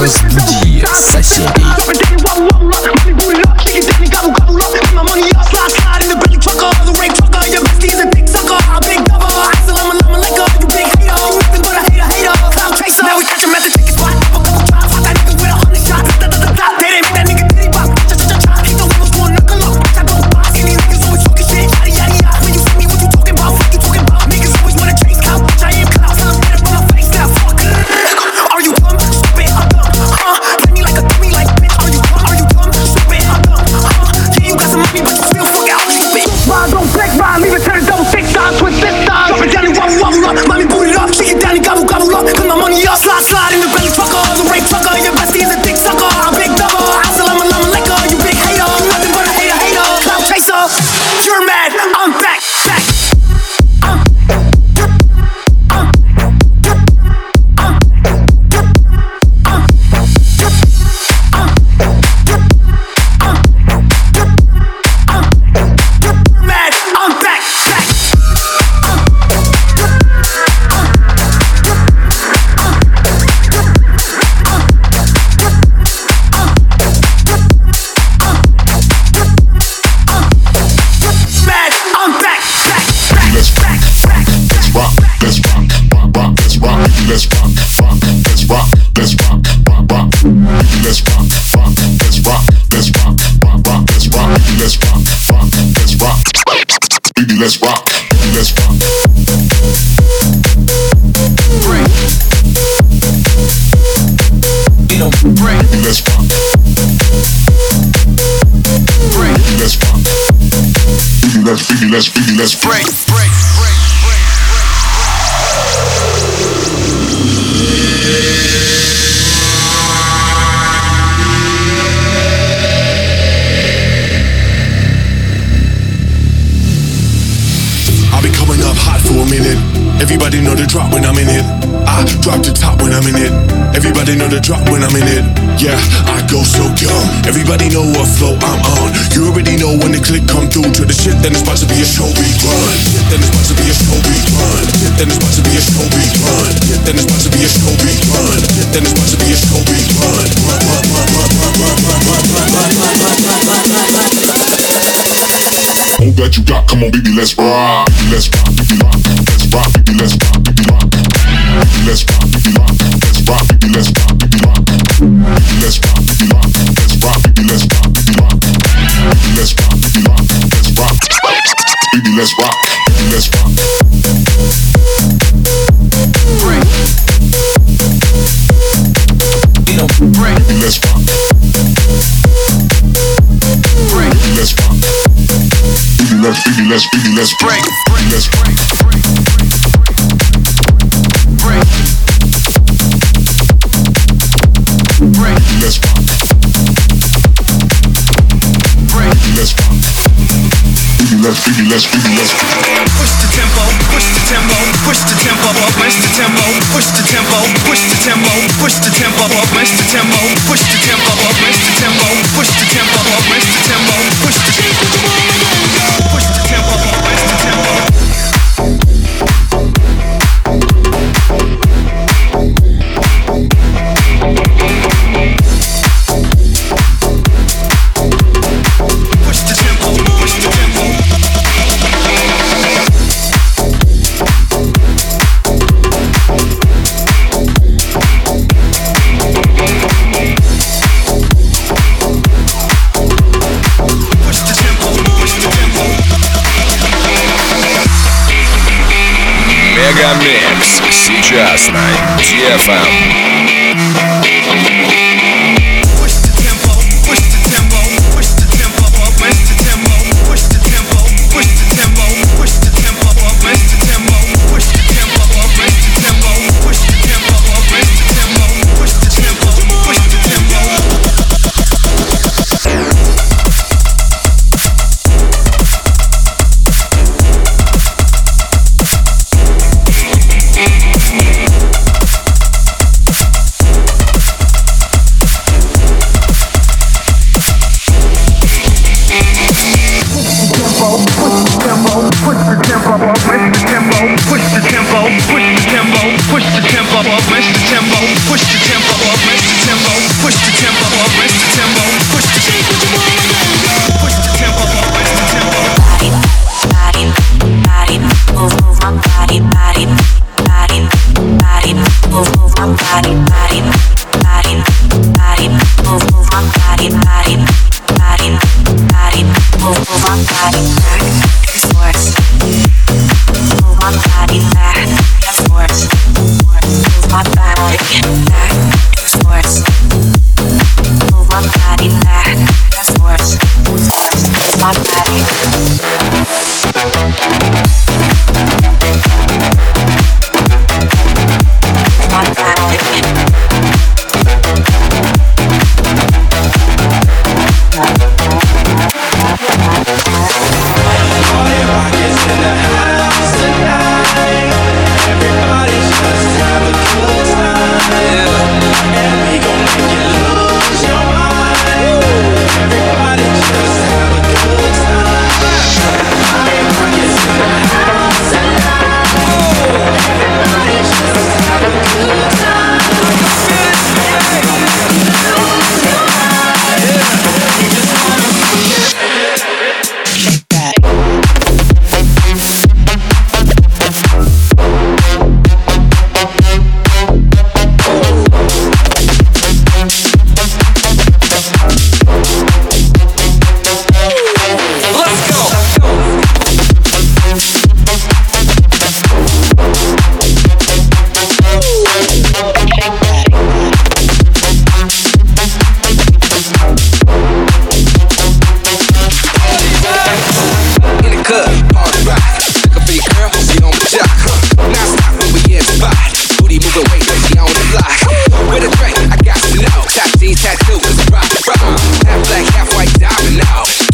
Разбуди соседей. Let's rock, let's rock. Baby, let's rock. Let's rock. Baby, let's, baby, let's, baby, let's break, break, Everybody know the drop when I'm in it. I drop the top when I'm in it. Everybody know the drop when I'm in it. Yeah, I go so dumb. Everybody know what flow I'm on. You already know when the click come through to the shit, then it's about to be a show beat run. Then it's about to be a show beat run. Then it's about to be a show beat run. Then it's about to be a show beat run. Then it's about to be a show beat run. Run, run, run, run, run, run, run, run, run, run, run, run, run, run, run. All that you got, come on, baby, let's rock. Let's rock, baby, rock. Let's rock, baby, let's rock, baby, rock. Let's rock, baby, rock. Let's rock, baby, let's rock, baby, rock. Baby, Let's rock, baby, rock. Let's rock, baby, let's rock, baby, rock. Baby, Let's rock, baby, rock. Let's rock, baby, let's rock. Baby, Let's rock. Baby, let's rock. Let's, baby, let's, baby, let's break. Let's break. Let's rock. Let's. Baby, let's, baby, let's, baby, let's Push the tempo, push the tempo, push the tempo up, push the tempo, push the tempo, push the tempo, push the tempo up, push the tempo, push the tempo up, push the tempo, push the tempo up, push the tempo, push the tempo, push the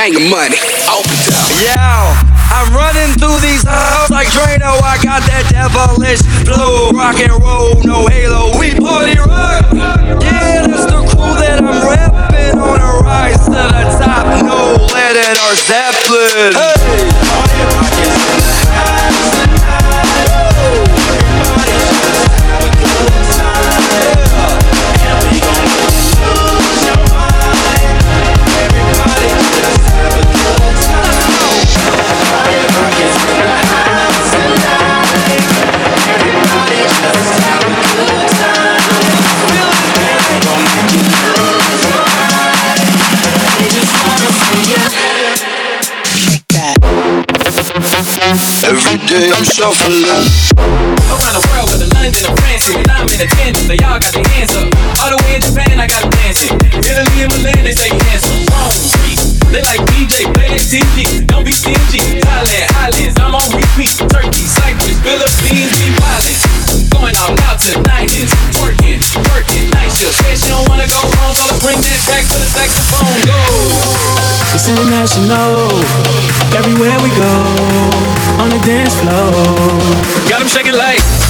gang of money. Yeah. I'm running through these halls like Drano. I got that devilish flow. Rock and roll, no halo. We party rock. Yeah, that's the crew that I'm repping on a rise to the top. No lead in our Zeppelin. Hey. Day I'm shuffling. Around the world, with the London and France, and I'm in attendance. They all got their hands up. All the way in Japan, I got them dancing. Italy and Milan, they say handsome. Rome, they like DJ, play that TV. Don't be stingy. Thailand, Islands, I'm on repeat. Turkey, Cyprus, Philippines, we wildin'. Going all out tonight is working, working. night shift. Said she don't wanna go home, so bring that back to the saxophone. Go. It's international. Everywhere we go, on the dance floor. Got them shaking like.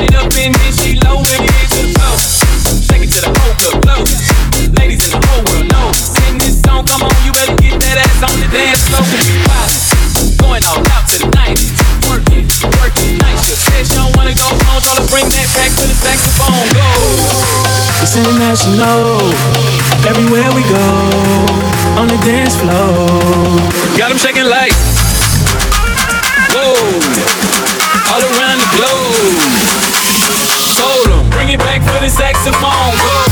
In it? Brought it up in it, she loading it to the floor. Shake it to the whole club flow. Ladies in the whole world know. Sing this song, come on, you better get that ass on the dance floor. Going all out to the 90s. Working, working, night shift. Said she don't wanna go home, so let's bring that back to the saxophone. Go. It's international. Everywhere we go, on the dance floor. Got them shaking like. Whoa. All around the globe. Whoa. Whoa.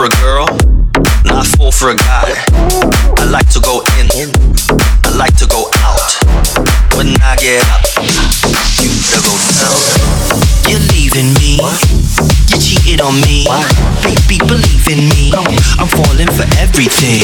For a girl, not fall for a guy. I like to go in, I like to go out. When I get up, you better go down. You're leaving me, you cheated on me. Baby, believe in me, I'm falling for everything.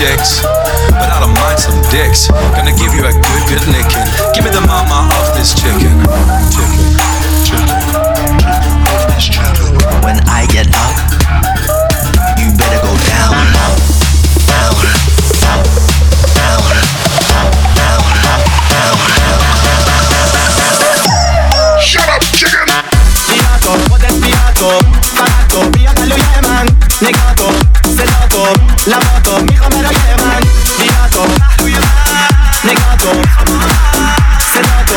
Chicks, but I don't mind some dicks. Gonna give you a good, good licking. Give me the mama of this chicken. Chicken, chicken. When I get up, you better go down. Down, down, down, down, down, down. Shut up, chicken. Pijako, potem pijako Barato, pijaka lujeman Negato, Negato, la moto, mijo me la llevan Negato, negato. Sedato.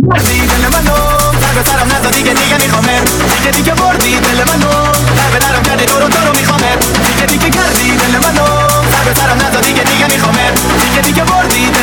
Bordi, te la mano Θα κοστάρω να το δίκαιτη για μη χωμέρ Δίκαιτη και μπορδι, te la mano Θα πετάρω κάτι τούρο τούρο μη και κάρδι, te la mano Θα κοστάρω να το δίκαιτη για μη χωμέρ Δίκαιτη και μπορδι, te